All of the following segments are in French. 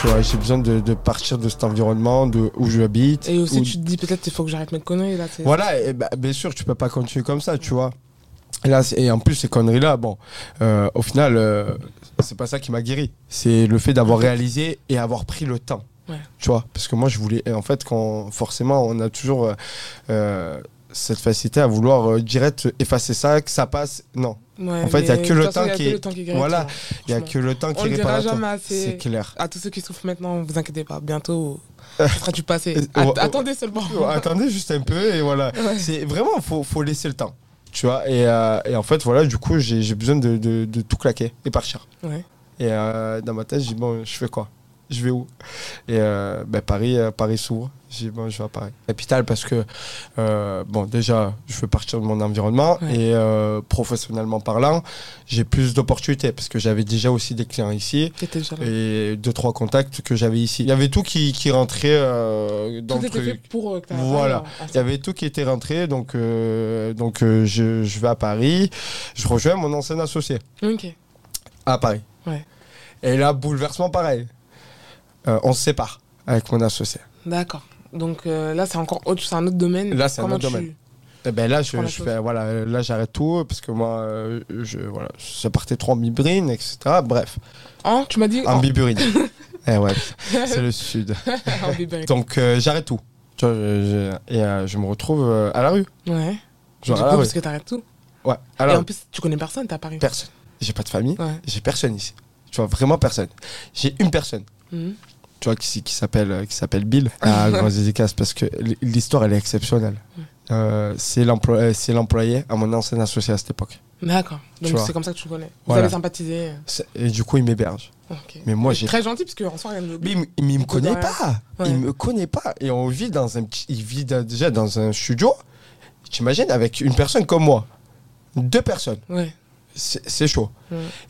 Tu vois, j'ai besoin de, de partir de cet environnement, de où je habite. Et aussi, où- tu te dis peut-être qu'il faut que j'arrête mes conneries là. Voilà, et bah, bien sûr, tu peux pas continuer comme ça, tu vois. Et, là, et en plus, ces conneries-là, bon, euh, au final, euh, c'est pas ça qui m'a guéri. C'est le fait d'avoir réalisé et avoir pris le temps. Ouais. Tu vois, parce que moi, je voulais. et En fait, quand forcément, on a toujours euh, euh, cette facilité à vouloir euh, direct effacer ça, que ça passe. Non, Ouais, En fait, il y a que le temps qui est- voilà. vois, il y a que le temps qui jamais assez. C'est clair. À tous ceux qui souffrent maintenant, vous inquiétez pas, bientôt, ça sera du passé. Euh, At- ouais, attendez seulement. Attendez juste un peu et voilà. Ouais. C'est vraiment, faut, faut laisser le temps. Tu vois, et, euh, et en fait, voilà, du coup, j'ai j'ai besoin de, de- de tout claquer et partir. Ouais. Et euh, dans ma tête, je dis, bon, je fais quoi? Je vais où? Et euh, ben, Paris, euh, Paris s'ouvre. Je dis, bon, je vais à Paris. Capitale, parce que, euh, bon, déjà, je veux partir de mon environnement. Ouais. Et professionnellement parlant, j'ai plus d'opportunités, parce que j'avais déjà aussi des clients ici. Et deux, trois contacts que j'avais ici. Il y avait tout qui, qui rentrait dans Tout le était fait truc. pour t'aies Voilà. un- Il y avait tout qui était rentré, donc, donc je, je vais à Paris. Je rejoins mon ancien associé Ok. à Paris. Ouais. Et là, bouleversement pareil. Euh, on se sépare avec mon associé. D'accord. Donc euh, là, c'est encore autre, c'est un autre domaine. Là, c'est un autre tu- domaine. Et ben là, je, fais, voilà, là, j'arrête tout parce que moi, euh, je, voilà, ça partait trop en biburine, etc. Bref, Hein, tu m'as dit en Oh. biburine. eh ouais, c'est le sud. Donc, j'arrête tout. Tu vois, je- je- et je me retrouve à la rue. Ouais. Genre du coup, rue. parce que t'arrêtes tout. Ouais, à Et en plus, tu connais personne, t'es à Paris. Personne. J'ai pas de famille. Ouais. J'ai personne ici. Tu vois, vraiment personne. J'ai une personne. Mhm. Tu vois, qui, qui s'appelle euh, qui s'appelle Bill. Ah, gros dédicace parce que l'histoire elle est exceptionnelle. Euh, c'est l'employé, c'est l'employé à mon ancien associé à cette époque. D'accord. Donc c'est comme ça que tu le connais. Vous Voilà. avez sympathisé. C'est- Et du coup, il m'héberge. Mais moi, j'ai. Très gentil, parce qu'en soi, Mais il, m- mais il me connaît Ouais. pas. Ouais. Il me connaît pas. Et on vit dans un petit. Il vit déjà dans un studio. T'imagines avec une personne comme moi, deux personnes. Ouais. C'est chaud.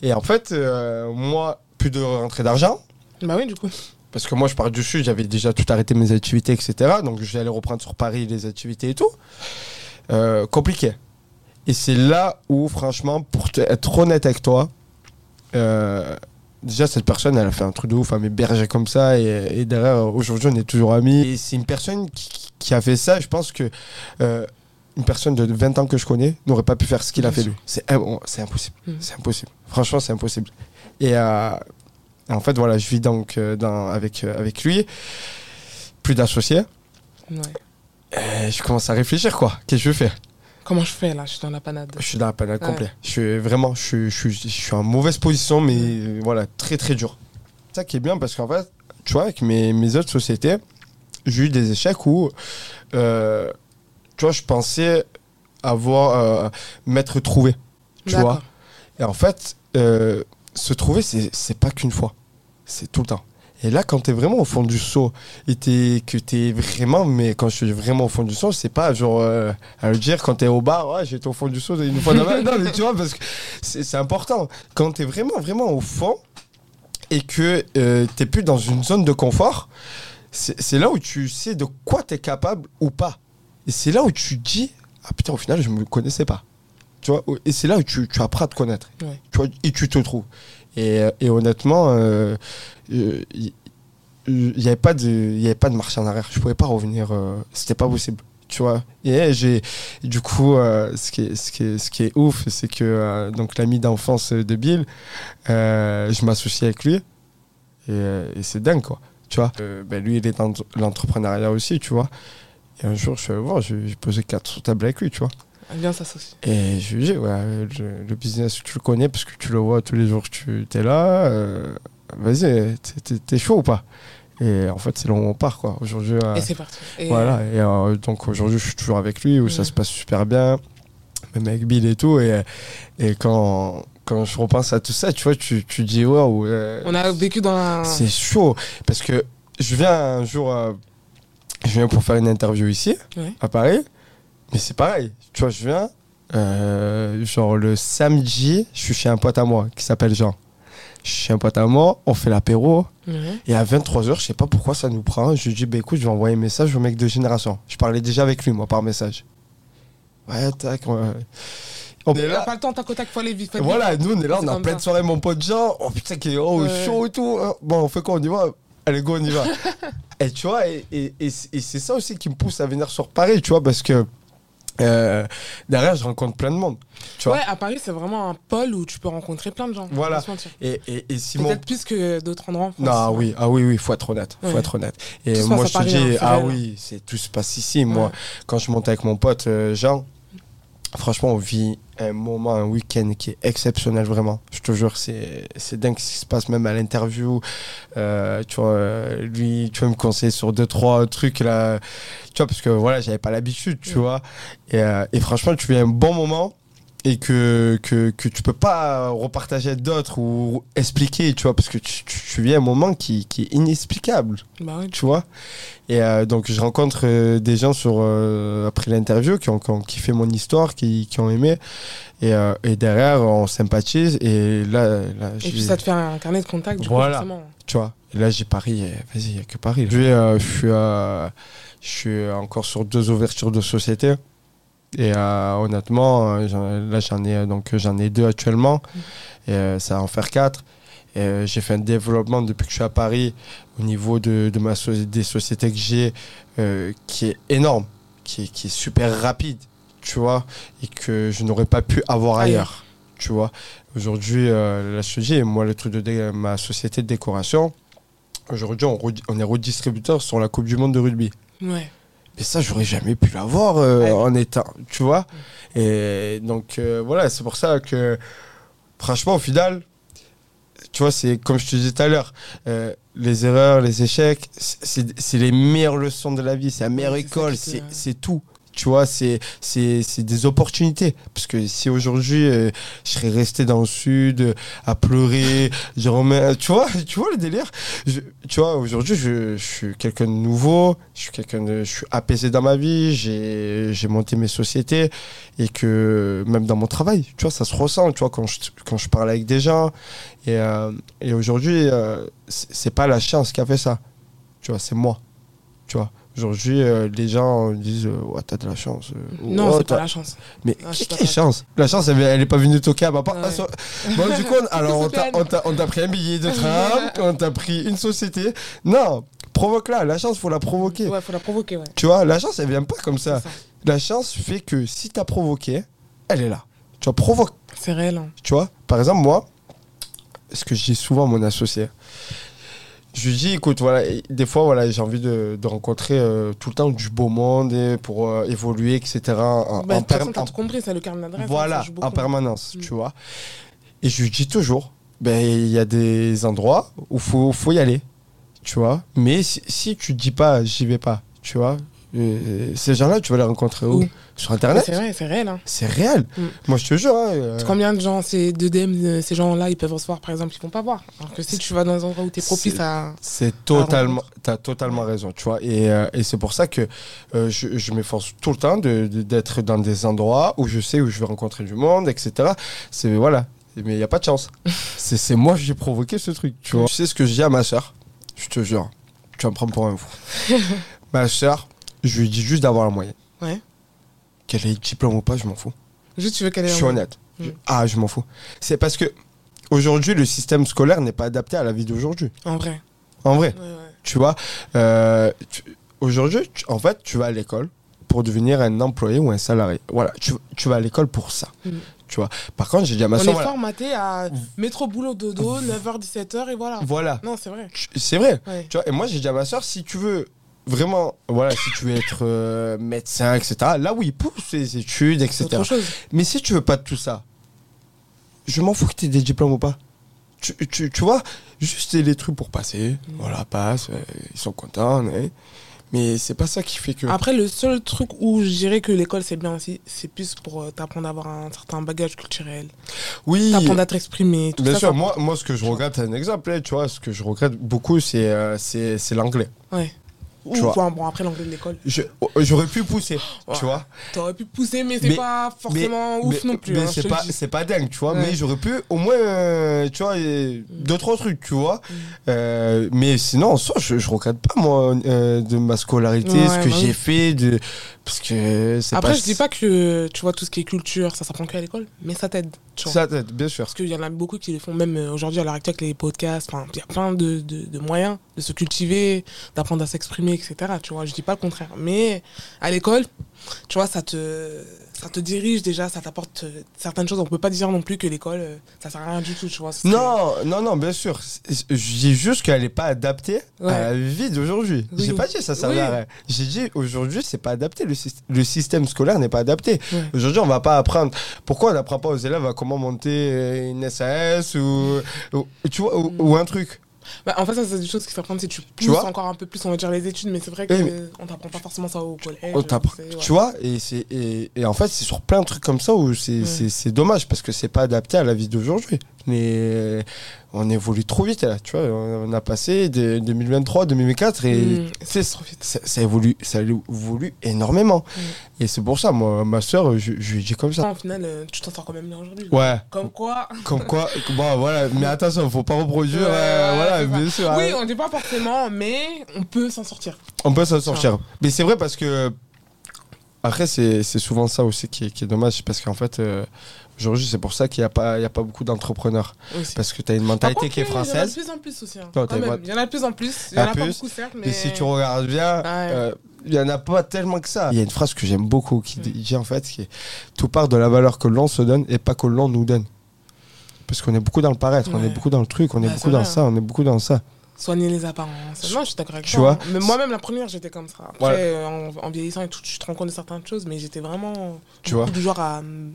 Et en fait, euh, moi, plus de rentrée d'argent. Bah oui, du coup. Parce que moi, je pars du sud, j'avais déjà tout arrêté mes activités, etc. Donc, j'allais reprendre sur Paris les activités et tout. Euh, compliqué. Et c'est là où, franchement, pour être honnête avec toi, euh, déjà, cette personne, elle a fait un truc de ouf à m'héberger comme ça. Et, et derrière, aujourd'hui, on est toujours amis. Et c'est une personne qui, qui a fait ça. Je pense que euh, une personne de 20 ans que je connais n'aurait pas pu faire ce qu'il a fait lui. C'est im- c'est impossible. Mhm. C'est impossible. Franchement, c'est impossible. Et en fait, voilà, je vis donc euh, dans, avec, euh, avec lui. Plus d'associés. Ouais. Je commence à réfléchir, quoi. Qu'est-ce que je fais Comment je fais là? Je suis dans la panade. Je suis dans la panade Ouais. complet. Je suis vraiment, je suis, je, je suis en mauvaise position, mais voilà, très très dur. C'est ça qui est bien parce qu'en fait, tu vois, avec mes, mes autres sociétés, j'ai eu des échecs où, euh, tu vois, je pensais avoir, euh, m'être trouvé, tu vois. Et en fait, euh, se trouver, c'est pas qu'une fois. C'est tout le temps. Et là, quand t'es vraiment au fond du seau, et que t'es vraiment, mais quand je suis vraiment au fond du seau, c'est pas genre euh, à le dire quand t'es au bar, ouais, j'étais au fond du seau une fois dans ma Non, mais tu vois, parce que c'est important. Quand t'es vraiment, vraiment au fond, et que euh, t'es plus dans une zone de confort, c'est là où tu sais de quoi t'es capable ou pas. Et c'est là où tu dis, ah putain, au final, je me connaissais pas. Tu vois, et c'est là où tu, tu apprends à te connaître. Ouais. Tu vois, et tu te trouves. Et, euh, et honnêtement, euh, euh, il n'y avait pas de, il y avait pas de marche en arrière. Je pouvais pas revenir. euh, C'était pas possible. Tu vois. Et j'ai, du coup, euh, ce qui est, ce qui est, ce qui est ouf, c'est que euh, donc l'ami d'enfance de Bill, je m'associe avec lui. Et, et c'est dingue, quoi. Tu vois. Ben, lui, il est dans l'entrepreneuriat aussi, tu vois. Et un jour, je suis allé voir, j'ai j'ai posé quatre sur table avec lui, tu vois. Bien s'associer. Et je lui dis, ouais, le, le business, tu le connais parce que tu le vois tous les jours que tu es là. euh, Vas-y, t'es- chaud ou pas? Et en fait, c'est là où on part, quoi. Aujourd'hui, euh, Et c'est parti. Et, voilà. Et euh, donc aujourd'hui, je suis toujours avec lui, où ça se passe super bien, même avec Bill et tout. Et, et quand, quand je repense à tout ça, tu vois, tu, tu dis, waouh. On a vécu dans un. c'est chaud. Parce que je viens un jour, euh, je viens pour faire une interview ici, Ouais. à Paris. Mais c'est pareil. Tu vois, je viens, euh, genre le samedi, je suis chez un pote à moi qui s'appelle Jean. Je suis chez un pote à moi, on fait l'apéro. Ouais. Et à 23h, je sais pas pourquoi ça nous prend. Je lui dis, bah écoute, je vais envoyer un message au mec de génération. Je parlais déjà avec lui, moi, par message. Ouais, tac. on- On est On n'a là. pas le temps, tac tac, faut aller vite. Voilà, nous on est là, on a plein de soirées, mon pote Jean. Oh putain, qui est oh, Ouais. chaud et tout. hein. Bon, on fait quoi On y va? Allez, go, on y va. et tu vois, et, et- et c'est et c'est ça aussi qui me pousse à venir sur Paris, tu vois, parce que euh, derrière, je rencontre plein de monde. Tu vois Ouais, à Paris, c'est vraiment un pôle où tu peux rencontrer plein de gens. Voilà. et, et, et Simon. Peut-être plus que d'autres endroits. Non, oui, ah oui, oui, faut être honnête, faut Ouais. être honnête. Et Tout moi, je te dis, hein, ah oui, c'est tout se passe ici. Moi, quand je monte avec mon pote euh, Jean, franchement, on vit un moment, un week-end qui est exceptionnel, vraiment. Je te jure, c'est c'est dingue ce qui se passe, même à l'interview. Euh, tu vois, euh, lui, tu vas me conseiller sur deux, trois trucs là. Tu vois, parce que voilà, j'avais pas l'habitude, tu Ouais. vois. Et, euh, et franchement, tu vis un bon moment et que, que, que tu peux pas repartager avec d'autres ou expliquer, tu vois, parce que tu, tu, tu vis un moment qui, qui est inexplicable, Bah oui. tu vois. Et euh, donc, je rencontre euh, des gens sur, euh, après l'interview qui ont, qui ont kiffé mon histoire, qui, qui ont aimé. Et, euh, et derrière, on sympathise. Et là, là Et j'ai- puis ça te fait un carnet de contact, du Voilà. coup, forcément. tu vois. Et là, j'ai Paris, et vas-y, il n'y a que Paris. Euh, suis, euh, je suis encore sur deux ouvertures de société. Et euh, honnêtement, euh, là, j'en ai, donc, j'en ai deux actuellement. Et euh, ça va en faire quatre. Et, euh, j'ai fait un développement depuis que je suis à Paris au niveau de, de ma so- des sociétés que j'ai euh, qui est énorme, qui est, qui est super rapide, tu vois, et que je n'aurais pas pu avoir Ailleurs. ailleurs, tu vois. Aujourd'hui, euh, là, je te dis, moi, le truc de ma société de décoration, aujourd'hui, on, on est redistributeur sur la Coupe du Monde de rugby. Ouais. Et ça, j'aurais jamais pu l'avoir euh, Ouais. en état, tu vois. Et donc, euh, voilà, c'est pour ça que, franchement, au final, tu vois, c'est comme je te disais tout à l'heure, euh, les erreurs, les échecs, c'est les meilleures leçons de la vie, c'est la meilleure école, c'est tout. Tu vois, c'est des opportunités. Parce que si aujourd'hui, euh, je serais resté dans le sud à pleurer, je remets, tu vois, tu vois le délire? Tu vois, aujourd'hui, je, suis quelqu'un de nouveau, je suis quelqu'un je suis apaisé dans ma vie, j'ai monté mes sociétés et que même dans mon travail, tu vois, ça se ressent, tu vois, quand je, quand je parle avec des gens. Et, euh, et aujourd'hui, euh, c'est pas la chance qui a fait ça, tu vois, c'est moi, tu vois. Aujourd'hui, euh, les gens disent, euh, ouais, t'as de la chance. euh, Non, oh, c'est pas la chance. mais quelle chance? La chance, elle, elle est pas venue toquer à ma. Ouais. Ah, Bon, du coup, on- alors on t'a- pris un billet de train, on t'a pris une société. Non, provoque-la. La chance, faut la provoquer. Ouais, faut la provoquer, ouais. Tu vois, la chance, elle vient pas comme ça. La chance fait que si t'as provoqué, elle est là. Tu vois, provoque. C'est réel. hein. Tu vois, par exemple, moi, ce que je dis souvent à mon associé, je lui dis, écoute, voilà, des fois, voilà, j'ai envie de, de rencontrer euh, tout le temps du beau monde et pour euh, évoluer, etc. en- Bah, en de toute façon, per- t'as en- tout compris, c'est le carnet d'adresse. hein, voilà, en permanence, Mm. tu vois. Et je lui dis toujours, ben il y a des endroits où faut faut y aller, tu vois. Mais si, si tu dis pas, j'y vais pas, tu vois. Euh, ces gens-là, tu vas les rencontrer où Sur Internet. C'est vrai, c'est réel. hein. C'est réel. Mm. Moi, je te jure. hein, euh, Combien de gens, ces deux DM, euh, ces gens-là, ils peuvent recevoir, par exemple, ils vont pas voir. Alors que si tu vas dans un endroit où tu es propice à. C'est totalement, t'as totalement raison, tu vois. Et, euh, et c'est pour ça que je, je m'efforce tout le temps de- de- d'être dans des endroits où je sais où je vais rencontrer du monde, etc. C'est voilà. Mais il n'y a pas de chance. c'est moi qui j'ai provoqué ce truc, tu vois. Tu sais ce que je dis à ma soeur Je te jure. Tu vas me prendre pour un fou. ma soeur, je lui dis juste d'avoir la moyenne. Ouais. Qu'elle ait diplôme ou pas, je m'en fous. Juste, tu veux qu'elle ait Je suis honnête. Mm. Je- ah, je m'en fous. C'est parce que aujourd'hui, le système scolaire n'est pas adapté à la vie d'aujourd'hui. En vrai. En vrai. Ouais, ouais. Tu vois, euh, tu- aujourd'hui, tu- en fait, tu vas à l'école pour devenir un employé ou un salarié. Voilà, tu, tu vas à l'école pour ça. Mm. Tu vois. Par contre, j'ai dit à ma On soeur, est voilà, formaté à métro, boulot, dodo, 9h, 17h et voilà. voilà, Non, c'est vrai. C'est vrai. Ouais. Tu vois, et moi, j'ai dit à ma soeur, si tu veux vraiment, voilà, si tu veux être euh, médecin, etc., là, oui, pousse les études, etc. autre chose. Mais si tu veux pas de tout ça, je m'en fous que tu aies des diplômes ou pas. Tu, tu, tu vois, juste les trucs pour passer. Voilà, passe, euh, ils sont contents. Mais, mais c'est pas ça qui fait que. Après, le seul truc où je dirais que l'école c'est bien aussi, c'est plus pour euh, t'apprendre à avoir un certain bagage culturel, oui, t'apprendre à t'exprimer, tout bien ça. sûr. ça- Moi, moi, ce que je regrette, c'est un exemple. hein, Tu vois, ce que je regrette beaucoup, c'est l'anglais. Ouais. Ou, Tu vois. enfin, bon, après l'anglais de l'école. Oh, J'aurais pu pousser, Ouais. tu vois. T'aurais pu pousser, mais c'est pas forcément ouf mais, non plus. mais hein, c'est pas, dingue, tu vois. Ouais. Mais j'aurais pu au moins, euh, tu vois, euh, deux, trois trucs, tu vois. Mm. Euh, mais sinon, en soi, je, je regrette pas, moi, euh, de ma scolarité, Ouais, ce que bah j'ai oui. fait. De... Parce que Après, pas. je dis pas que tu vois tout ce qui est culture, ça s'apprend qu'à l'école, mais ça t'aide. Ça t'aide, bien sûr. Parce qu'il y en a beaucoup qui le font, même euh, aujourd'hui à l'heure actuelle avec les podcasts. Il y a plein de, de- de moyens de se cultiver, d'apprendre à s'exprimer, etc. Tu vois, je dis pas le contraire. Mais à l'école, tu vois, ça te, ça te dirige déjà, ça t'apporte euh, certaines choses. On peut pas dire non plus que l'école, euh, ça sert à rien du tout, tu vois. Non, non, non, bien sûr. Dis juste qu'elle n'est pas adaptée Ouais. à la vie d'aujourd'hui. Oui. J'ai pas dit ça servait Oui. à rien. J'ai dit aujourd'hui, c'est pas adapté. Le, syst- le système scolaire n'est pas adapté. Ouais. Aujourd'hui, on va pas apprendre. Pourquoi on n'apprend pas aux élèves à comment monter une SAS ou, ou- tu vois, ou, ou un truc? Bah, en fait, ça, c'est des choses qui s'apprennent si tu pousses vois encore un peu plus, on va dire, les études. Mais c'est vrai qu'on Eh, on t'apprend pas forcément ça au collège. On ouais. Tu vois, et, et, et en fait, c'est sur plein de trucs comme ça où c'est Ouais. dommage parce que c'est pas adapté à la vie d'aujourd'hui. Mais on évolue trop vite là, tu vois. On a passé de 2023, 2024 et Mm, c'est c'est trop vite. ça, ça évolue, ça évolue énormément. Mm. Et c'est pour ça, moi, ma soeur, je, je lui dis comme ça. Au final, euh, tu t'en sors quand même bien aujourd'hui. Ouais, Comme quoi. comme quoi, bon, voilà, mais attention, faut pas reproduire, Ouais, euh, ouais, voilà, c'est ça. bien sûr. Oui, hein. on dit pas forcément, mais on peut s'en sortir. On peut s'en sortir. Mais c'est vrai parce que. Après, c'est c'est souvent ça aussi qui est, qui est dommage. Parce qu'en fait, euh, aujourd'hui, c'est pour ça qu'il n'y a, pas- il y a pas beaucoup d'entrepreneurs. Parce que tu as une mentalité contre, qui est Il y en a française. de plus en plus aussi. hein, Non, quand t'as même. pas- Il y en a de plus en plus. Il y en À a pas plus. beaucoup, certes, mais. Et si tu regardes bien, Ouais. euh, il y en a pas tellement que ça. Il y a une phrase que j'aime beaucoup qui dit- dit en fait qui est tout part de la valeur que l'on se donne et pas que l'on nous donne. Parce qu'on est beaucoup dans le paraître, on est beaucoup dans le truc, on est Bah, beaucoup dans ça, on est beaucoup dans ça. Soigner les apparences. Non, je suis d'accord avec Tu toi. vois. Mais moi-même, la première, j'étais comme ça. Après, Ouais. euh, en, en vieillissant et tout, tu te rends compte de certaines choses, mais j'étais vraiment. Tu vois Du genre à hum,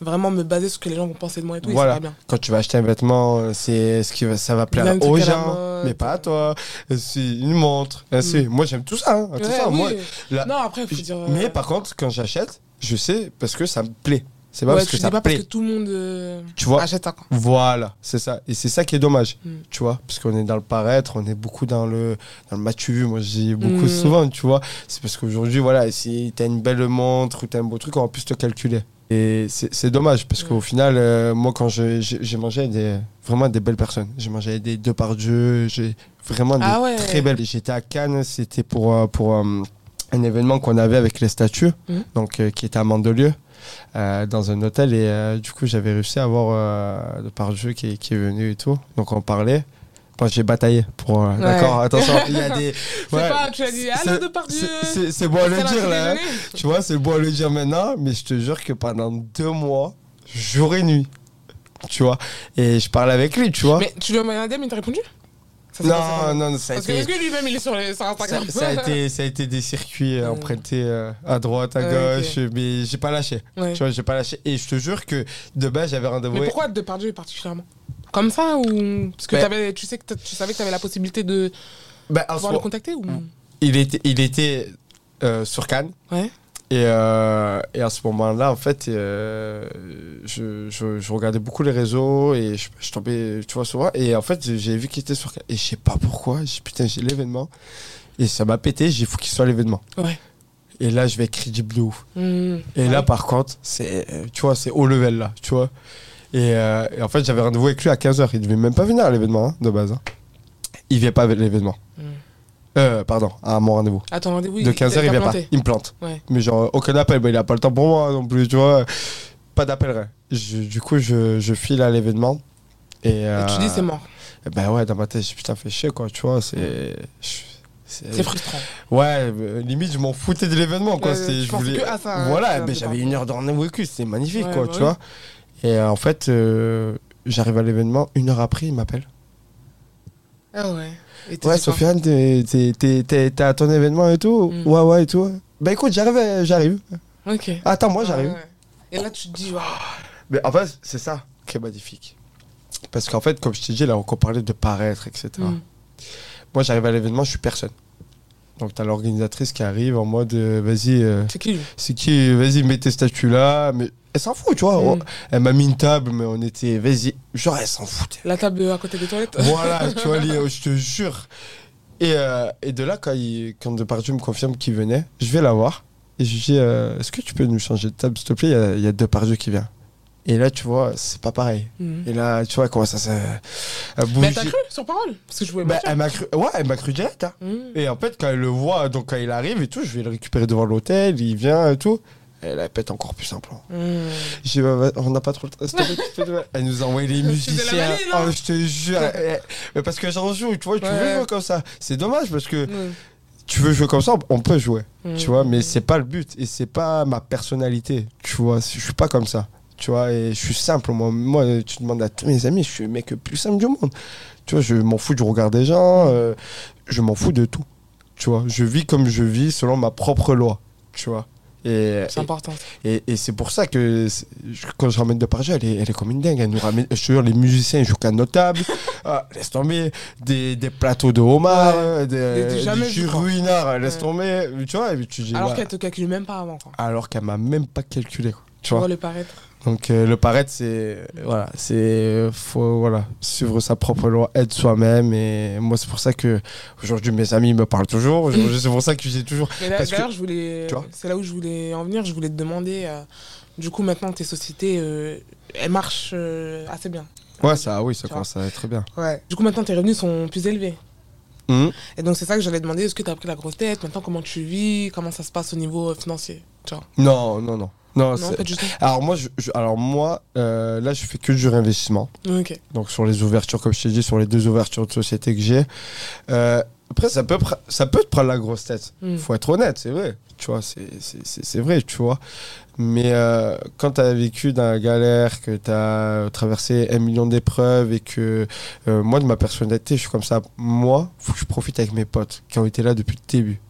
vraiment me baser sur ce que les gens vont penser de moi et tout. Voilà. Et bien. Quand tu vas acheter un vêtement, euh, c'est ce qui va, ça va plaire aux gens, mode. mais pas à toi. Euh, C'est une montre. euh, c'est- Moi, j'aime tout ça. hein. Tout Ouais, ça, oui. moi, la- Non, après, faut dire. euh, Mais par contre, quand j'achète, je sais parce que ça me plaît. C'est pas ouais, parce que dis ça pas me plaît. parce que tout le monde euh, Tu vois achète quoi. Voilà, c'est ça. Et c'est ça qui est dommage, Mm. tu vois, parce qu'on est dans le paraître, on est beaucoup dans le, dans le m'as-tu vu, moi dis beaucoup Mm. souvent, tu vois. C'est parce qu'aujourd'hui, voilà, si t'as une belle montre ou t'as un beau truc, on va plus te calculer. Et c'est dommage, parce qu'au final, euh, moi quand j'ai j'ai mangé des, vraiment des belles personnes, j'ai mangé des Depardieu, j'ai vraiment des Ah ouais. très belles. J'étais à Cannes, c'était pour, euh, pour un événement qu'on avait avec les statues, Mm. donc euh, qui était à Mandelieu. Euh, dans un hôtel. Et euh, du coup j'avais réussi à avoir euh, le parjeu qui, est- qui est venu et tout. Donc on parlait. Bon, j'ai bataillé pour Ouais. d'accord attention il y a des C'est ouais, pas, tu as dit, allô Depardieu c'est- bon à le dire là hein. tu vois c'est bon à le dire maintenant mais je te jure que pendant deux mois jour et nuit tu vois. Et je parlais avec lui tu vois. Mais tu lui as un DM, il t'a répondu? Ça non comment non ça a Parce que été est-ce que lui-même, il est sur, les, sur Instagram ça a été, ça a été des circuits euh, empruntés euh, à droite, à Ouais, gauche, mais j'ai pas lâché. Ouais. Tu vois, j'ai pas lâché. Et je te jure que de base, j'avais rendez-vous. Mais pourquoi Depardieu particulièrement Comme ça ou Parce que Ben- t'avais- tu, sais que tu savais que tu avais la possibilité de Bah, en ce pouvoir le contacter ou... il était, il était euh, sur Cannes. Ouais. Et, euh, et à ce moment-là, en fait, euh, je, je, je regardais beaucoup les réseaux et je, je tombais, tu vois, souvent. Et en fait, j'ai- vu qu'il était sur. Et je sais pas pourquoi. J'ai putain, j'ai l'événement. Et ça m'a pété. J'ai faut qu'il soit l'événement. Ouais. Et là, je vais être crédible de ouf. Hmm. Et Ouais. là, par contre, c'est, tu vois, c'est haut level, là, tu vois. Et, euh, et en fait, j'avais rendez-vous avec lui à 15h. Il devait même pas venir à l'événement, hein, de base. hein. Il vient pas à l'événement. Hmm. Euh, pardon, à mon rendez-vous. À ton rendez-vous, de 15h, il vient pas. Il me plante. Ouais. Mais genre, aucun appel. Bah, il a pas le temps pour moi non plus, tu vois. Pas d'appel, rien. Je- du coup, je, je file à l'événement. Et, Et tu euh, dis c'est mort. Ben ouais, dans ma tête, je putain, fait chier, quoi, tu vois. C'est. C'est frustrant. Ouais, euh, limite, je m'en foutais de l'événement, quoi. Je voulais... que à ça, hein, voilà, ben, j'avais une heure de rendez-vous avec lui, c'était magnifique, Ouais, quoi, bah tu oui. vois. Et euh, en fait, euh, j'arrive à l'événement, une heure après, il m'appelle. Ah ouais. Ouais, Sofiane, t'es- à ton événement et tout Mm. Ouais, ouais, et tout. Bah écoute, j'arrive, j'arrive. Ok. Attends, moi, j'arrive. Ouais. Et là, tu te dis. Mais en fait, c'est ça qui est magnifique. Parce qu'en fait, comme je t'ai dit, là, on parlait de paraître, etc. Hmm. Moi, j'arrive à l'événement, je suis personne. Donc, t'as l'organisatrice qui arrive en mode, euh, vas-y, euh, C'est qui lui? c'est qui Vas-y, mets tes statues là. Mais elle s'en fout, tu vois. Mm. On- Elle m'a mis une table, mais on était, vas-y. Genre, elle s'en foutait. La table à côté des toilettes voilà, tu vois, je te jure. Et, euh, et de là, quand, il, quand Depardieu me confirme qu'il venait, je vais la voir. Et je lui dis, euh, est-ce que tu peux nous changer de table, s'il te plaît? Il y a, y a Depardieu qui vient. Et là, tu vois, c'est pas pareil. Mhm. Et là, tu vois, comment ça, à Mais t'as cru sur parole Parce que je voulais Bah, elle m'a cru, ouais, elle m'a cru direct. hein. Mhm. Et en fait, quand elle le voit, donc quand il arrive et tout, je vais le récupérer devant l'hôtel, il vient et tout. Elle elle pète encore plus un plan. Mhm. Dit, bah, on n'a pas trop le temps. Elle nous a envoyé les musiciens. hein. Oh, je te jure. Eh, Mais parce que j'en joue, tu vois, tu veux jouer comme ça. C'est dommage parce que tu veux jouer comme ça, on peut jouer. Mhm. Tu vois, mais c'est pas le but et c'est pas ma personnalité. Tu vois, je suis pas comme ça. Tu vois, et je suis simple. Moi, moi tu demandes à tous mes amis, je suis le mec le plus simple du monde. Tu vois, je m'en fous du regard des gens, euh, je m'en fous de tout. Tu vois, je vis comme je vis selon ma propre loi. Tu vois. Et, C'est important. et, et c'est pour ça que quand je ramène de Paris, elle est, elle est comme une dingue. Elle nous ramène, je te jure, les musiciens ils jouent qu'à notable. Ah, laisse tomber. Des, des plateaux de homard, Ouais. des, Des- des ruinards, laisse Ouais. tomber. Tu vois, tu dis, Alors bah, qu'elle te calcule même pas avant. Quoi. alors qu'elle m'a même pas calculé. quoi. Tu vois le paraître. Donc euh, le paraître, c'est voilà, c'est faut voilà suivre sa propre loi, être soi-même. Et moi, c'est pour ça que aujourd'hui mes amis me parlent toujours. C'est pour ça que j'ai toujours. Mais là, que- je voulais. C'est là où je voulais en venir. Je voulais te demander. euh, du coup, maintenant, tes sociétés, euh, elles marchent assez bien. Ouais, ça, oui, ça commence à être très bien. Ouais. Du coup, maintenant, tes revenus sont plus élevés. Mhm. Et donc, c'est ça que j'allais demander. Est-ce que tu as pris la grosse tête? Maintenant, comment tu vis? Comment ça se passe au niveau financier? Tu vois Non, non, non, non. Non, c'est- pas du tout. Alors moi, je, je- alors moi, euh, là, je fais que du réinvestissement. Ok. Donc sur les ouvertures, comme je t'ai dit, sur les deux ouvertures de société que j'ai. Euh, après, ça peut, pr- ça peut te prendre la grosse tête. Mm. Faut être honnête, c'est vrai. Tu vois, c'est- c'est c'est- c'est vrai, tu vois. Mais euh, quand tu as vécu dans la galère, que tu as traversé un million d'épreuves et que euh, moi, de ma personnalité, je suis comme ça. Moi, faut que je profite avec mes potes qui ont été là depuis le début.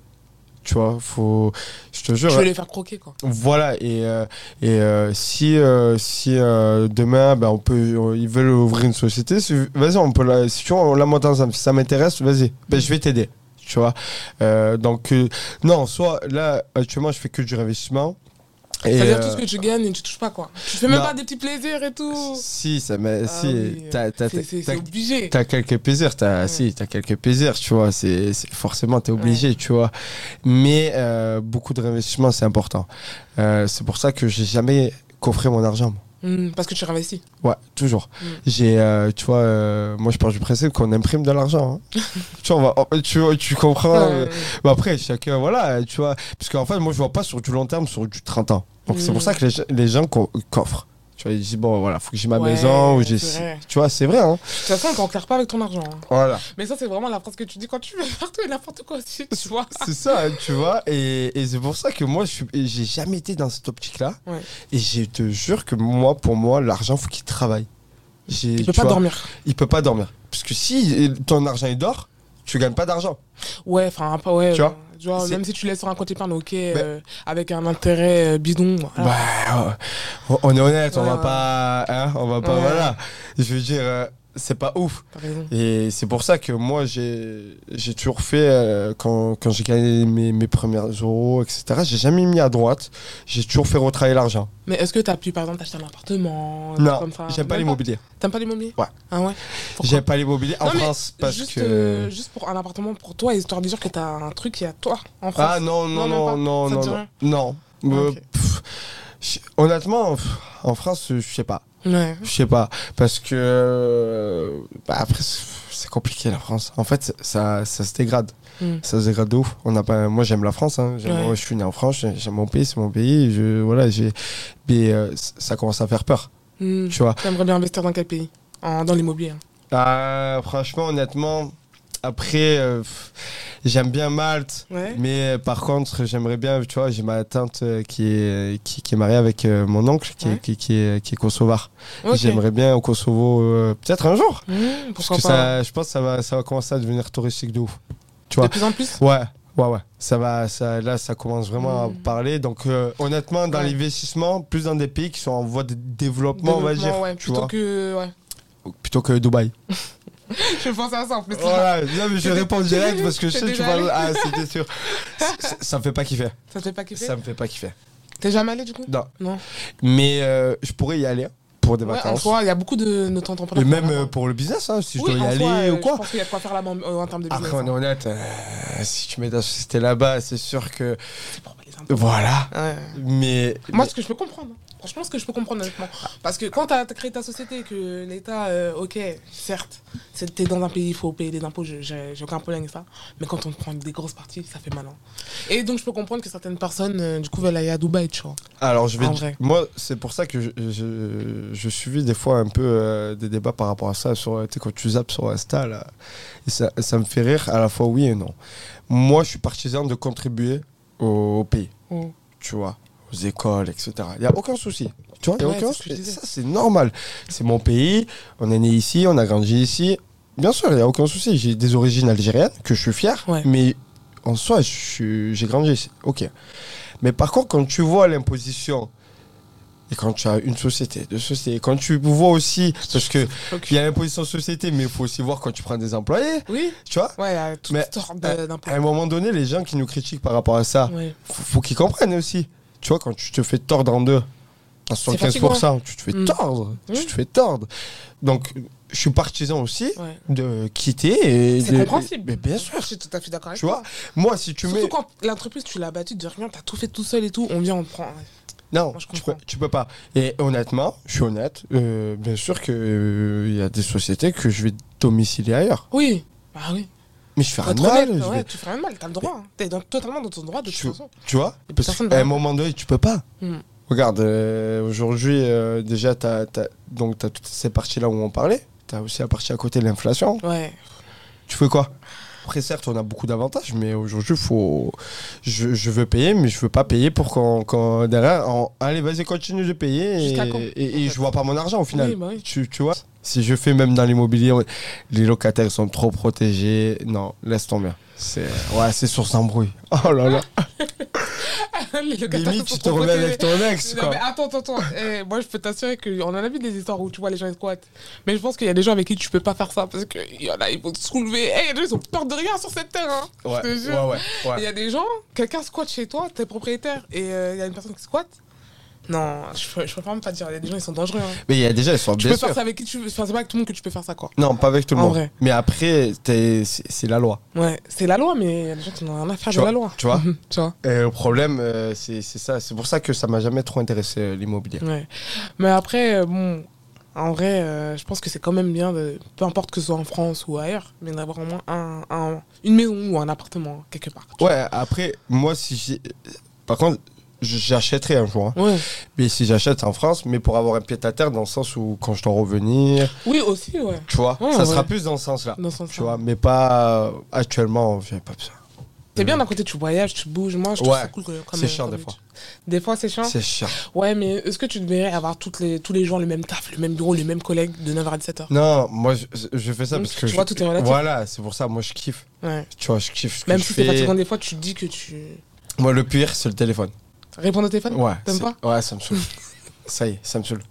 Tu vois, faut. Je te jure. Tu veux les faire croquer, quoi. Voilà, et, euh, et euh, si, euh, si demain, ben, on peut, ils veulent ouvrir une société, si- vas-y, on peut la, si tu vois, on la monte ensemble. Si ça m'intéresse, vas-y, ben, je vais t'aider. Tu vois, donc, non, soit là, actuellement, je fais que du réinvestissement. Et, C'est-à-dire euh, tout ce que tu gagnes, tu touches pas, quoi. Tu fais même non. pas des petits plaisirs et tout. Si, ça. Ah si, oui, t'as- t'as- c'est- obligé. T'as quelques plaisirs, t'as, Ouais. si, t'as quelques plaisirs, tu vois, c'est, forcément, t'es obligé, tu vois. Mais euh, beaucoup de réinvestissement, c'est important. Euh, c'est pour ça que j'ai jamais coffré mon argent. Hmm, parce que tu réinvestis. Ouais, toujours. Mm. J'ai, euh, tu vois, euh, moi je pars du principe qu'on imprime de l'argent. hein. tu vois, on va- oh, tu, tu comprends. euh, mais après, chacun, voilà, tu vois. Parce qu'en fait, moi je vois pas sur du long terme, sur du 30 ans. Donc c'est pour ça que les, gens- les gens co- coffrent. Vois, ils disent, bon, voilà, faut que j'ai ma Ouais, maison, ou j'ai. Tu vois, c'est vrai, hein. De toute façon, on t'enclaire pas avec ton argent. hein. Voilà. Mais ça, c'est vraiment la phrase que tu dis quand tu veux faire tout et n'importe quoi aussi, tu vois. C'est ça, hein, tu vois. Et, et c'est pour ça que moi, je j'ai jamais été dans cette optique-là. Ouais. Et je te jure que moi, pour moi, l'argent, faut qu'il travaille. J'ai- peux tu pas vois, dormir. Il peut pas dormir. Parce que si ton argent il dort, tu gagnes pas d'argent. Ouais, enfin, après, ouais. Tu vois? C'est- même si tu laisses sur un compte épargne, ok, euh, avec un intérêt euh, bidon. voilà. Bah, euh, on est honnête, on va ouais. pas. Hein, on va pas. Voilà. Je veux dire, euh, c'est pas ouf. Et c'est pour ça que moi, j'ai toujours fait, euh, quand, quand j'ai gagné mes, mes premiers euros, etc., j'ai jamais mis à droite. J'ai toujours fait retravailler l'argent. Mais est-ce que t'as pu, par exemple, t'acheter un appartement Non, j'aime pas l'immobilier. T'aimes pas l'immobilier Ouais. Ah ouais? J'aime pas l'immobilier en Non, France parce juste, que. euh, juste pour un appartement pour toi, histoire de dire que t'as un truc qui est à toi en France. Ah non, non, Non, non, non, non, non. Non. Euh, pff, honnêtement, pff, en France, je sais pas. Ouais. Je sais pas. Parce que. bah, après, c'est compliqué la France. En fait, ça, ça se dégrade. Mm. Ça se dégrade de ouf. On n'a pas... Moi, j'aime la France. hein. J'aime- Ouais. moi, je suis né en France. j'ai- J'aime mon pays. C'est mon pays. Je... Voilà, j'ai... Mais euh, ça commence à faire peur. Hmm. Tu vois. T'aimerais bien investir dans quel pays? En, Dans l'immobilier. hein. Ah, franchement, honnêtement, après, euh, j'aime bien Malte. Ouais. Mais euh, par contre, j'aimerais bien, tu vois, j'ai ma tante euh, qui est, qui, qui est mariée avec mon oncle qui, Ouais. est, qui, qui est, qui est kosovar. J'aimerais bien au Kosovo, euh, peut-être un jour. Hmm, Parce que ça, je pense que ça va, ça va commencer à devenir touristique de ouf. Tu De vois plus en plus Ouais, ouais, ouais. Ça va, ça, là, ça commence vraiment à parler. Donc, euh, honnêtement, dans Ouais. l'investissement, plus dans des pays qui sont en voie de développement, on va dire. ouais, tu plutôt vois, que. Ouais. plutôt que Dubaï. Je pensais à ça en plus. Voilà, non, mais je réponds direct parce que je sais que tu parles. Ah, c'était sûr. Ça, ça me fait pas kiffer. Ça te fait pas kiffer Ça me fait pas kiffer. T'es jamais allé du coup Non. Non. Mais euh, je pourrais y aller pour des Ouais, en vacances. soi, il y a beaucoup de notre entrepreneurs. Et même euh, pour le business, hein, si je dois y en aller soi, ou quoi. Je pense qu'il y a de quoi faire là-bas euh, en termes de business. Après, on est hein. honnête, euh, si tu mets ta société là-bas, c'est sûr que. Voilà. Ouais. Mais. Moi, ce que je peux comprendre. Hein. Franchement, ce que je peux comprendre honnêtement. Parce que quand tu as créé ta société, que l'État, euh, ok, certes, c'est- t'es dans un pays, il faut payer des impôts, je- j'ai aucun problème avec ça. Mais quand on prend des grosses parties, ça fait malin. Et donc, je peux comprendre que certaines personnes, euh, du coup, veulent aller à Dubaï, tu vois. Alors, je vais. Vrai. Moi, c'est pour ça que je, je, je suivis des fois un peu euh, des débats par rapport à ça. Sur, tu quand tu zappes sur Insta, là, et ça, ça me fait rire à la fois oui et non. Moi, je suis partisan de contribuer au, au pays, Mm. tu vois, aux écoles, etc. Il n'y a aucun souci. Tu vois, il n'y a Ouais, aucun souci. Ça, c'est normal. C'est mon pays, on est né ici, on a grandi ici. Bien sûr, il n'y a aucun souci. J'ai des origines algériennes, que je suis fier, Ouais. mais en soi, j'ai grandi ici. Ok. Mais par contre, quand tu vois l'imposition, et quand tu as une société, deux sociétés, quand tu vois aussi, parce que il y a l'imposition société, mais il faut aussi voir quand tu prends des employés, Oui, tu vois. ouais, il y a toutes Mais, de- d'impôts. À un moment donné, les gens qui nous critiquent par rapport à ça, Ouais. faut, faut qu'ils comprennent aussi. Tu vois, quand tu te fais tordre en deux, à 75%, tu te fais Mm. tordre. Tu te fais tordre. Donc, je suis partisan aussi Ouais. de quitter C'est compréhensible. Mais bien sûr. Je suis tout à fait d'accord avec Tu vois, moi, si tu Surtout mets. quand l'entreprise, tu l'as battue de rien, t'as tout fait tout seul et tout, on vient, on prend. Non, Moi, je tu peux, tu peux pas. Et honnêtement, je suis honnête, euh, bien sûr qu'il y a des sociétés que je vais domicilier ailleurs. Oui, bah oui. Mais je fais rien de mal. honnête, je ouais, vais- tu fais rien de mal, t'as le droit. hein. T'es dans- totalement dans ton droit de toute Tu- façon. Tu vois Et Parce personne qu'à va- un moment donné, tu peux pas. Hmm. Regarde, euh, aujourd'hui, euh, déjà, tu as, donc, as toutes ces parties-là où on parlait. Tu as aussi la partie à côté de l'inflation. Ouais. Tu fais quoi? Après, certes, on a beaucoup d'avantages, mais aujourd'hui, faut... je, je veux payer, mais je veux pas payer pour qu'on qu'on- derrière, on- allez, vas-y, continue de payer. Et, Jusqu'à quand, et- et en fait je vois pas mon argent au final. Oui, bah oui. tu, tu vois? Si je fais même dans l'immobilier, les locataires sont trop protégés. Non, laisse tomber. C'est ouais, c'est sur s'embrouille. Oh là là. Les locataires Limite, sont tu te remets avec ton ex, Non, quoi. mais attends, attends, attends. Eh, moi, je peux t'assurer qu'on en a vu des histoires où tu vois les gens squattent. Mais je pense qu'il y a des gens avec qui tu peux pas faire ça parce qu'il y en a, ils vont te soulever. Eh, gens, ils ont peur de rien sur cette terre. Hein. Ouais, je te jure. ouais, ouais, ouais. Il y a des gens, quelqu'un squatte chez toi, t'es propriétaire et euh, il y a une personne qui squatte. Non, je, je préfère même pas dire. Il y a des gens, ils sont dangereux. Hein. Mais il y a déjà, ils sont Tu bien peux faire ça avec qui tu veux. Enfin, c'est pas avec tout le monde que tu peux faire ça, quoi. Non, pas avec tout le En monde. vrai. Mais après, t'es- c'est c'est la loi. Ouais, c'est la loi, mais il y a des gens qui n'ont rien à faire Tu de vois, la loi. tu vois Mhm, tu vois. Et le problème, euh, c'est c'est ça. C'est pour ça que ça m'a jamais trop intéressé euh, l'immobilier. Ouais. Mais après, euh, bon, en vrai, euh, je pense que c'est quand même bien, de, peu importe que ce soit en France ou ailleurs, mais d'avoir au moins un, un- une maison ou un appartement quelque part. tu Ouais, après, moi, si j'ai. Par contre, j'achèterai un jour. hein. Ouais. Mais si j'achète, c'est en France, mais pour avoir un pied à terre, dans le sens où quand je dois revenir, Oui, aussi, ouais. tu vois, Ouais, ça sera plus dans ce sens-là. Dans ce sens Tu vois, mais pas euh, actuellement, j'ai pas besoin. C'est bien d'un côté, tu voyages, tu bouges. Moi, je trouve Ouais. ça cool. que- C'est euh, chiant, des fois. Des fois, c'est chiant. C'est chiant. Ouais, mais est-ce que tu devrais avoir toutes les, tous les jours le même taf, le même bureau, les mêmes collègues de 9h à 17h Non, moi, je, je fais ça Donc, parce que. tu je- vois, tout est relatif. Voilà, c'est pour ça, moi, je kiffe. Tu vois, je kiffe ce que Même je si c'est fatigant, des fois, tu te dis que tu. Moi, le pire, c'est le téléphone. Répondre au téléphone Ouais. T'aimes pas Ouais, ça me saoule. ça y est, ça me saoule.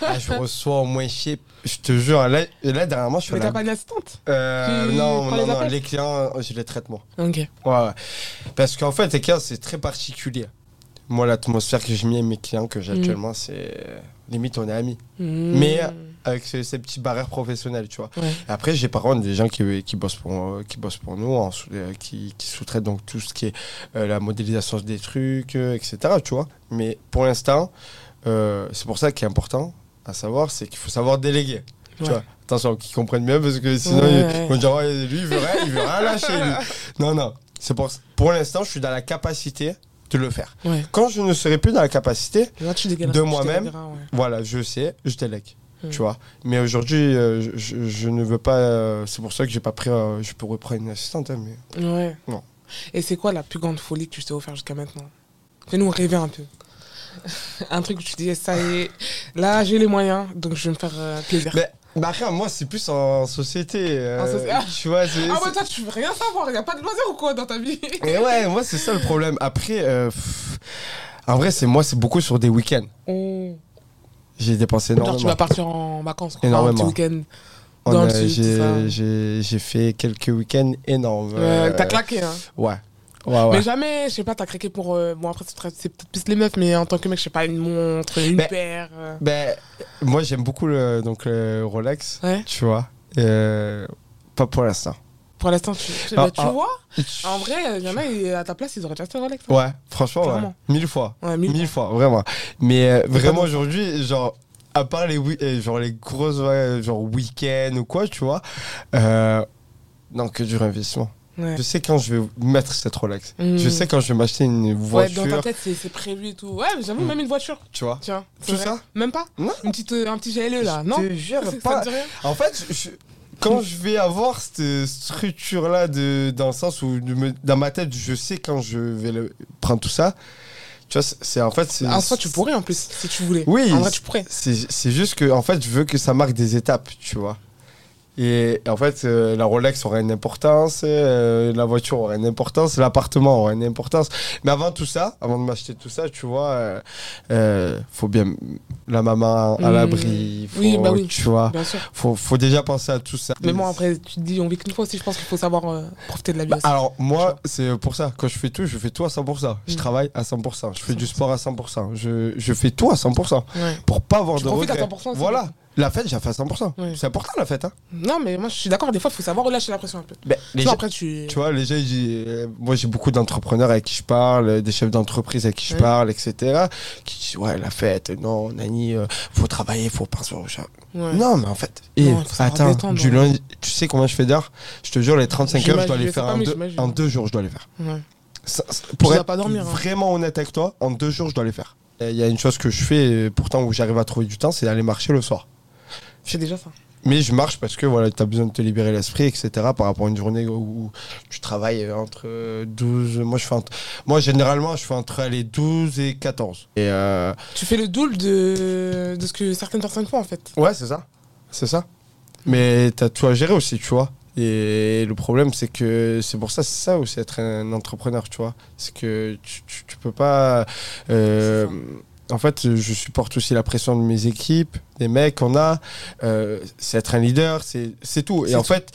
Ah, je reçois au moins chier. Je te jure, là, là dernièrement, je suis Mais là. t'as pas une assistante Euh, Tu non, prends non, les non, appels les clients, je les traite moi. Ok. Ouais, ouais. Parce qu'en fait, les clients, c'est très particulier. Moi, l'atmosphère que j'ai mis avec mes clients que j'ai Mhm. actuellement, c'est. Limite, on est amis. Mmh. Mais avec ces, ces petits barrières professionnels, tu vois. Ouais. Après, j'ai par contre des gens qui, qui, bossent, pour, euh, qui bossent pour nous, en euh, qui, qui sous-traitent donc tout ce qui est euh, la modélisation des trucs, euh, etc. Tu vois. Mais pour l'instant, euh, c'est pour ça qu'il est important à savoir, c'est qu'il faut savoir déléguer. Tu vois. Attention, qu'ils comprennent bien parce que sinon, Ouais, ils vont dire lui, il veut rien, il veut rien lâcher. lui. Non, non. C'est pour, pour l'instant, je suis dans la capacité de le faire. Ouais. Quand je ne serai plus dans la capacité, Là, De moi-même. ouais. voilà, je sais, je délègue. Mm. Tu vois. Mais aujourd'hui, euh, je, ne veux pas. euh, c'est pour ça que j'ai pas pris. euh, je pourrais prendre une assistante, hein, mais. Ouais. Non. Et c'est quoi la plus grande folie que tu t'es offert jusqu'à maintenant? Fais-nous rêver un peu. un truc où tu dis, ça y est, là j'ai les moyens, donc je vais me faire euh, plaisir. Mais, bah, après, moi, c'est plus en société. euh, En soci- Ah. Tu vois, c'est. ah c'est- bah toi tu veux rien savoir, y a pas de loisir ou quoi dans ta vie? Et ouais, moi, c'est ça le problème. Après, euh, pff, en vrai, c'est moi, c'est beaucoup sur des week-ends. Oh. J'ai dépensé Genre énormément. tu vas partir en vacances, quoi, Énormément. un week-end. Dans a- le sud, j'ai- fait quelques week-ends énormes. Euh, T'as claqué, hein. Ouais. Ouais, ouais. Mais jamais, je sais pas, t'as craqué pour. euh, bon, après, c'est peut-être plus les meufs, mais en tant que mec, je sais pas, une montre, une Mais- paire. euh. Ben, moi, j'aime beaucoup le, donc, le Rolex. Ouais. Tu vois. Euh, pas pour l'instant. Pour l'instant, tu, tu, Ah, bah, tu ah. vois, en vrai, il y en a, à ta place, ils auraient déjà acheté un Rolex. hein. Ouais, franchement, ouais. Mille fois. Ouais, mille Mille fois, vraiment. Mais euh, vraiment aujourd'hui, genre, à part les, euh, genre, les grosses, ouais, genre week-ends ou quoi, tu vois, euh, non, que du réinvestissement. Ouais. Je sais quand je vais mettre cette Rolex. Mm. Je sais quand je vais m'acheter une Ouais, voiture, dans ta tête, c'est prévu et tout. Ouais, j'avoue, Mm. même une voiture. tu vois. Tiens, Tout vrai. ça Même pas Non. Une petite, euh, Un petit GLE là, Je non te jure, te pas. rien En fait, je- quand je vais avoir cette structure-là, de, dans le sens où me- dans ma tête, je sais quand je vais le- prendre tout ça. Tu vois, c'est- en fait. En soi, tu pourrais en plus, si tu voulais. Oui. En vrai, tu pourrais. C'est c'est juste que, en fait, je veux que ça marque des étapes, tu vois. Et en fait, euh, la Rolex aura une importance, euh, la voiture aura une importance, l'appartement aura une importance. Mais avant tout ça, avant de m'acheter tout ça, tu vois, euh, euh, faut bien la maman à Mmh. l'abri, Oui, bah oui. tu vois, faut, faut déjà penser à tout ça. Mais bon, après, tu te dis, on vit qu'une fois aussi, je pense qu'il faut savoir profiter de la vie Bah, aussi. alors moi, c'est pour ça. Quand je fais tout, je fais tout à 100%. Je Mm. travaille à 100%. Je fais du sport à 100%. Je, je fais tout à 100%. Ouais. Pour pas avoir Tu de profites à regrets. 100%, c'est Voilà. La fête, j'ai fait à 100%. Ouais. C'est important la fête. Hein. Non, mais moi, je suis d'accord, des fois, il faut savoir relâcher la pression un peu. Ben, les gens- après, tu. tu vois, les gens, euh, moi j'ai beaucoup d'entrepreneurs avec qui je parle, des chefs d'entreprise avec qui je parle, etc. Qui disent, ouais, la fête, non, Nani, euh, faut travailler, faut penser au chat. Ouais. Non, mais en fait, et Non, savoir attends, détendre, du ouais. lundi, tu sais combien je fais d'heures? Je te jure, les 35 heures, je dois les faire en deux, j'imagine. en deux jours, je dois les faire. Ouais. Ça- ça- pour dois être pas dormir, hein. vraiment honnête avec toi, en deux jours, je dois les faire. Il y a une chose que je fais, euh, pourtant où j'arrive à trouver du temps, c'est d'aller marcher le soir. Je fais déjà ça. Mais je marche parce que voilà, tu as besoin de te libérer l'esprit, etc. par rapport à une journée où tu travailles entre euh, 12. Moi, je fais entre- moi généralement, je fais entre les 12 et 14. Et euh, Tu fais le double de, de ce que certaines personnes font, en fait. ouais, c'est ça. C'est ça. Mais tu as tout à gérer aussi, tu vois. Et le problème, c'est que c'est pour ça, c'est ça aussi être un entrepreneur, tu vois. C'est que tu, tu, tu peux pas. euh, en fait, je supporte aussi la pression de mes équipes, des mecs qu'on a. Euh, c'est être un leader, c'est c'est tout. Et en tout. fait,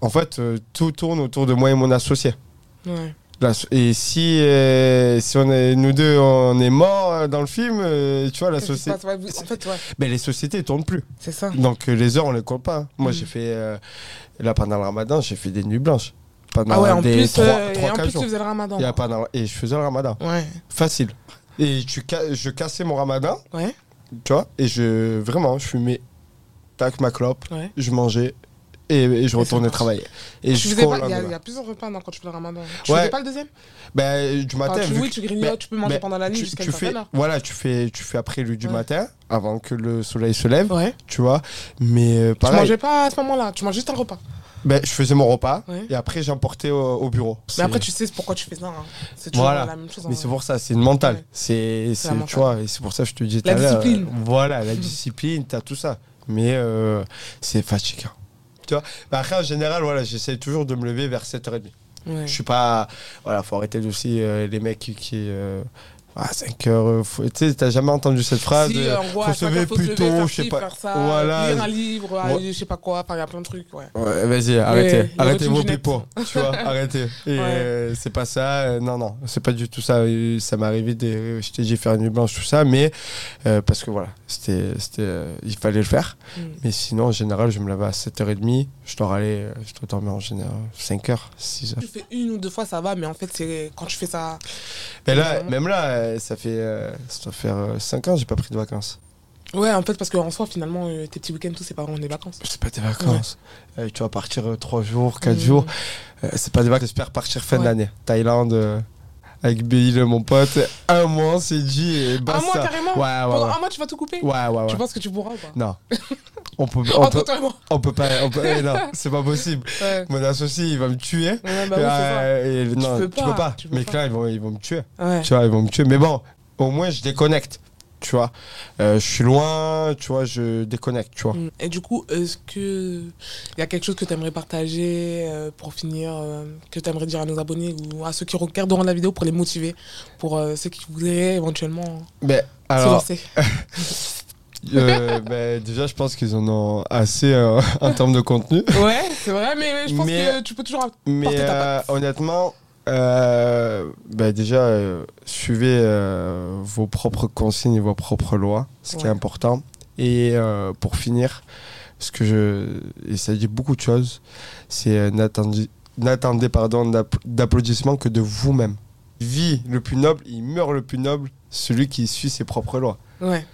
en fait euh, tout tourne autour de moi et mon associé. Ouais. Et si, euh, si on est, nous deux, on est morts dans le film, euh, tu vois, la société. Ouais, En fait, ouais, Ben, les sociétés ne tournent plus. c'est ça. Donc les heures, on les compte pas. hein. Moi, Mm. j'ai fait. euh, là, pendant le ramadan, j'ai fait des nuits blanches. Pendant Ah ouais, en des plus, 3, euh, et en plus, tu jours. faisais le ramadan. Et, pendant- et je faisais le ramadan. Ouais. Facile. Et tu je cassais mon ramadan, Ouais. tu vois, et je. Vraiment, je fumais. Tac, ma clope, Ouais. je mangeais. Et, et je retournais travailler. Et Tu pas- Il y, y a plusieurs repas non, quand tu fais le ramadan. Tu Ouais. faisais pas le deuxième? Ben, du matin, Enfin, tu, Oui, tu grignotes, ben, tu peux manger ben, pendant la nuit tu, jusqu'à tu fais, voilà, tu fais, tu fais après le du matin, avant que le soleil se lève, tu vois. Mais euh, Tu pareil, mangeais pas à ce moment-là, tu manges juste un repas. Ben, je faisais mon repas Ouais. et après j'emportais au, au bureau. Mais après, tu sais pourquoi tu fais ça. hein. C'est toujours Voilà. la même chose. Mais hein. c'est pour ça, c'est une mentale. Ouais. C'est, tu vois, et c'est pour ça que je te dis tout La discipline. euh, voilà, la discipline, t'as tout ça. Mais euh, c'est fatigant. Tu vois, Ben, après en général, voilà, j'essaie toujours de me lever vers 7h30. Ouais. Je suis pas. Voilà, faut arrêter aussi euh, les mecs qui. qui euh, à 5 heures. euh, faut- Tu sais, t'as jamais entendu cette phrase Si, euh, gros, faut se lever plus tôt, je sais pas. ça, Voilà. lire un livre, Ouais. je sais pas quoi, il y a plein de trucs. Ouais. Ouais, vas-y, arrêtez. la arrêtez vos. Tu vois, arrêtez. Ouais. euh, c'est pas ça. euh, non, non, c'est pas du tout ça. Euh, Ça m'est arrivé, de, je t'ai dit faire une nuit blanche, tout ça, mais euh, parce que voilà, c'était, c'était, il fallait le faire. Mm. Mais sinon, en général, je me lève à 7h30. Je dois aller, je dois dormir en général 5h, 6h. Tu fais une ou deux fois, ça va, mais en fait, c'est quand tu fais ça. Mais là, même là, euh, ça fait, euh, ça doit faire 5 ans, j'ai pas pris de vacances. Ouais, en fait, parce qu'en soi, finalement, euh, tes petits week-ends, tout, c'est pas vraiment des vacances. C'est pas des vacances. Euh, tu vas partir 3 jours, 4 Mm. jours. Euh, c'est pas des vacances. J'espère partir fin Ouais. d'année. Thaïlande, euh, avec Bill, mon pote. Un mois, c'est dit. Et Un mois, carrément Ouais, ouais, Pendant ouais. un mois, tu vas tout couper Ouais, ouais, ouais. Tu penses que tu pourras ou pas Non. on peut, on Entre peut, toi et moi. on peut pas. On peut, eh, non, c'est pas possible. Mon associé, il va me tuer. bah. Euh, et non, peux tu peux pas, tu peux Mais pas. là, ils vont, ils vont me tuer. Tu vois, ils vont me tuer. Mais bon, au moins, je déconnecte. Tu vois, Euh, je suis loin, tu vois, je déconnecte, tu vois. Mm. Et du coup, est-ce que il y a quelque chose que tu aimerais partager euh, pour finir, euh, que tu aimerais dire à nos abonnés ou à ceux qui regarderont la vidéo pour les motiver, pour ceux qui voudraient éventuellement Mais se lancer euh, ben, déjà, je pense qu'ils en ont assez en termes de contenu. Ouais, c'est vrai, mais je pense Mais- que tu peux toujours. Mais ta patte. honnêtement, euh, ben, déjà, euh, suivez euh, vos propres consignes et vos propres lois, ce qui est important. Et pour finir, ce que je. Et ça dit beaucoup de choses, c'est n'attendez, d'applaudissements que de vous-même. Vit le plus noble, il meurt le plus noble, celui qui suit ses propres lois. Ouais.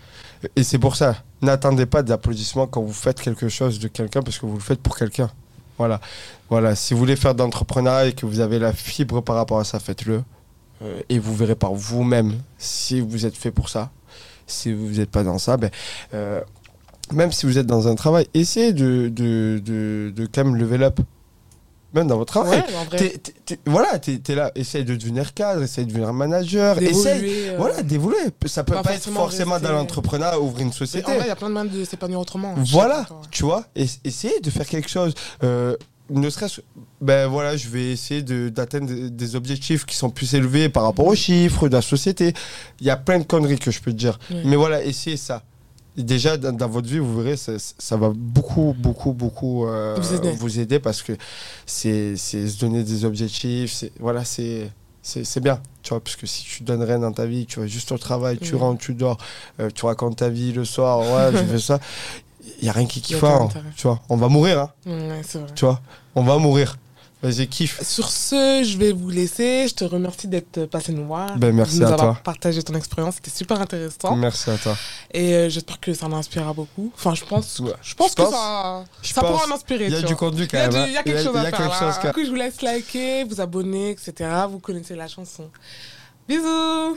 Et c'est pour ça, n'attendez pas d'applaudissements quand vous faites quelque chose de quelqu'un parce que vous le faites pour quelqu'un. Voilà. Voilà. Si vous voulez faire de l'entrepreneuriat et que vous avez la fibre par rapport à ça, faites-le. Euh, et vous verrez par vous-même si vous êtes fait pour ça. Si vous n'êtes pas dans ça, ben, euh, même si vous êtes dans un travail, essayez de, de, de, de quand même level up. Même dans votre travail. Ouais, en vrai. Voilà, t'es es là, essaye de devenir cadre, essaye de devenir manager, essaye. D'évoluer, euh, Voilà, d'évoluer. Ça peut pas pas, être forcément rester- dans l'entrepreneuriat, ouvrir une société. il y a plein de moyens de s'épanouir autrement. Suis Voilà, tu vois, essayer de faire quelque chose. Euh, ne serait-ce ben voilà, je vais essayer d'atteindre des, des objectifs qui sont plus élevés par rapport aux chiffres de la société. Il y a plein de conneries que je peux te dire. Mais voilà, essayez ça. Déjà, dans, dans votre vie, vous verrez, ça, ça va beaucoup, beaucoup, beaucoup euh, Vous aider. parce que c'est c'est se donner des objectifs. c'est- Voilà, c'est. C'est bien, tu vois, parce que si tu donnes rien dans ta vie, tu vas juste au travail, tu rentres, tu dors, euh, tu racontes ta vie le soir, ouais, je fais ça, il n'y a rien qui kiffe, hein, tu vois. On va mourir, hein, tu vois. On va mourir. Vas-y, kiffe. Sur ce, je vais vous laisser. Je te remercie d'être passé nous voir. Ben, merci de nous à avoir toi. partagé ton expérience. C'était super intéressant. Merci à toi. Et euh, j'espère que ça en inspirera beaucoup. Enfin, je pense, Ouais. je pense Je que pense- ça, je ça pense- pourra m'inspirer. Il y a du contenu quand même. hein. il y a quelque chose il y à a faire quand- Du coup, je vous laisse liker, vous abonner, etc. Vous connaissez la chanson. Bisous